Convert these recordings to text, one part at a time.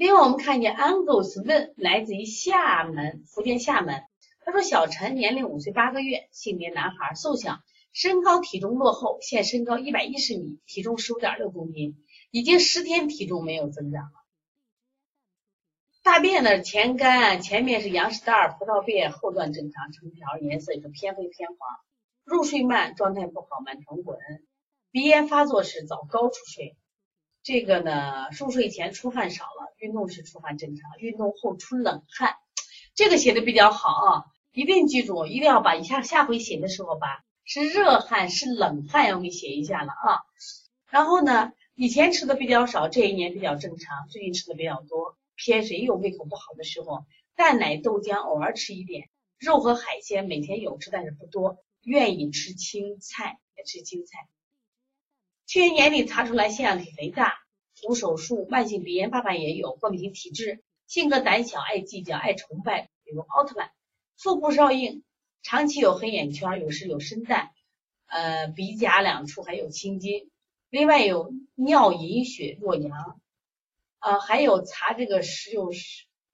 另外，我们看见 Angus 问，来自于厦门，福建厦门。他说：“小陈年龄五岁八个月，性别男孩，瘦小，身高体重落后，现身高一百一十米，体重十五点六公斤，已经十天体重没有增长了。大便呢，前干，前面是羊屎蛋儿，葡萄便，后段正常，成条，颜色也是偏黑偏黄。入睡慢，状态不好，满床滚。鼻炎发作时早高处睡。这个呢，入睡前出汗少了，运动时出汗正常，运动后出冷汗。这个写的比较好啊。”一定记住，一定要把一下下回写的时候把是热汗是冷汗要给写一下了啊。然后呢，以前吃的比较少，这一年比较正常，最近吃的比较多。偏谁有胃口不好的时候，蛋奶豆浆偶尔吃一点，肉和海鲜每天有吃，但是不多。愿意吃青菜也吃青菜。去年年底查出来腺样体肥大，无手术，慢性鼻炎，爸爸也有过敏性体质，性格胆小，爱计较，爱崇拜，比如奥特曼。腹部稍硬，长期有黑眼圈，有时有深淡，呃，鼻甲两处还有青筋，另外有尿隐血弱阳，呃，还有查这个十九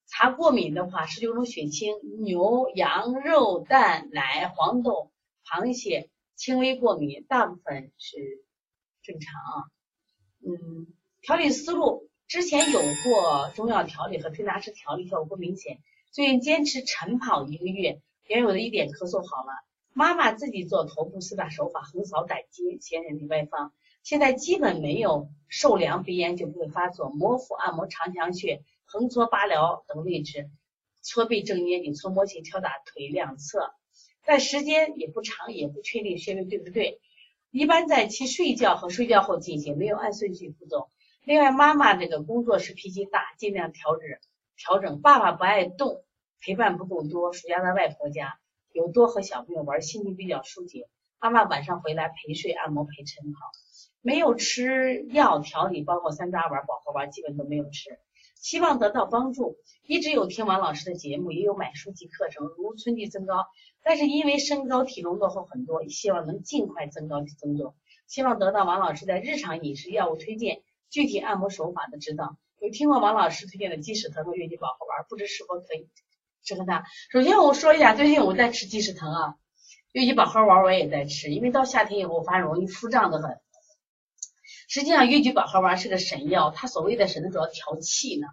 查过敏的话，十九种血清，牛羊肉蛋奶黄豆螃蟹轻微过敏，大部分是正常。嗯，调理思路之前有过中药调理和推拿式调理，效果不明显。最近坚持晨跑一个月，原有的一点咳嗽好了。妈妈自己做头部四大手法，横扫胆经，显人体外放，现在基本没有受凉，鼻炎就不会发作。摩腹按摩长强穴、横搓八髎等位置，搓背正捏紧，搓摩起，敲打腿两侧，但时间也不长，也不确定穴位对不对。一般在其睡觉和睡觉后进行，没有按顺序步骤。另外，妈妈这个工作时脾气大，尽量调整调整。爸爸不爱动。陪伴不够多，暑假在外婆家，有多和小朋友玩，心情比较疏解。妈妈晚上回来陪睡、按摩、陪晨跑，没有吃药调理，包括三楂丸、保和丸，基本都没有吃。希望得到帮助，一直有听王老师的节目，也有买书籍课程，如春季增高，但是因为身高体重落后很多，希望能尽快增高增重。希望得到王老师在日常饮食、药物推荐、具体按摩手法的指导。有听过王老师推荐的鸡屎藤和月季保和丸，不知是否可以？适合他。首先我说一下，最近我在吃鸡屎藤啊，月季宝盒丸我也在吃，因为到夏天以后我发现容易腹胀的很。实际上月季宝盒丸是个神药，它所谓的神主要调气呢。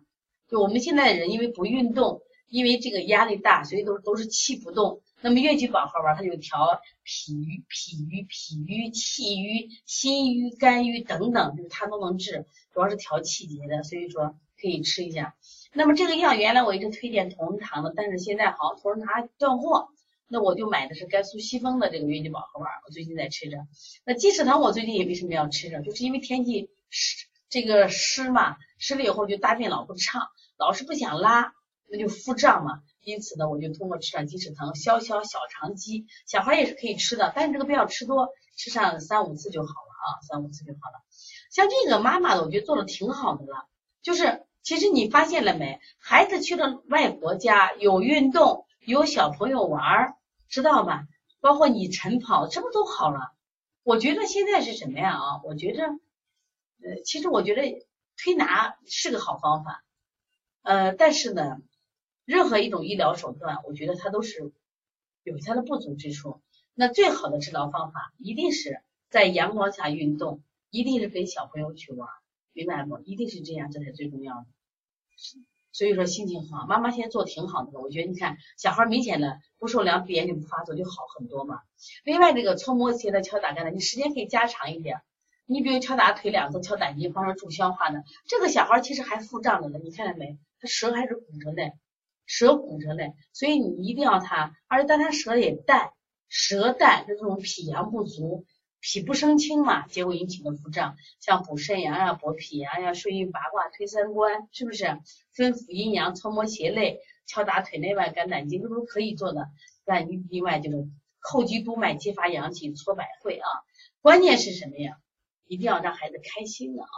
就我们现在的人因为不运动，因为这个压力大，所以都都是气不动。那么月季宝盒丸它就调脾郁、脾郁、脾郁、气郁、心郁、肝郁等等，就是它都能治，主要是调气节的，所以说可以吃一下。那么这个药原来我一直推荐同仁堂的，但是现在好像同仁堂断货，那我就买的是甘肃西风的这个月季宝盒丸，我最近在吃着。那鸡屎藤我最近也为什么要吃着？就是因为天气湿，这个湿嘛，湿了以后就大便老不畅，老是不想拉，那就腹胀嘛。因此呢，我就通过吃上鸡屎藤消消小肠积。小孩也是可以吃的，但是这个不要吃多，吃上三五次就好了啊，三五次就好了。像这个妈妈的，我觉得做的挺好的了，就是。其实你发现了没？孩子去了外婆家，有运动，有小朋友玩，知道吧？包括你晨跑，这不都好了？我觉得现在是什么呀？啊，我觉着，呃，其实我觉得推拿是个好方法，呃，但是呢，任何一种医疗手段，我觉得它都是有它的不足之处。那最好的治疗方法，一定是在阳光下运动，一定是跟小朋友去玩。明白不？一定是这样，这才最重要的。所以说心情好，妈妈现在做挺好的。我觉得你看，小孩明显的不受凉，鼻炎就不发作，就好很多嘛。另外，这个搓摩羯的、敲打肝的，你时间可以加长一点。你比如敲打腿两侧、敲胆经，帮助助消化的。这个小孩其实还腹胀着呢，你看见没？他舌还是鼓着的，舌鼓着的，所以你一定要他，而且但他舌也淡，舌淡就这种脾阳不足。脾不生清嘛，结果引起的腹胀，像补肾阳呀、补脾阳呀、顺应八卦、推三关，是不是？分府阴阳、搓摩胁肋、敲打腿内外肝胆经，这都可以做的。那另外就是叩击督脉、激发阳气、搓百会啊。关键是什么呀？一定要让孩子开心的啊。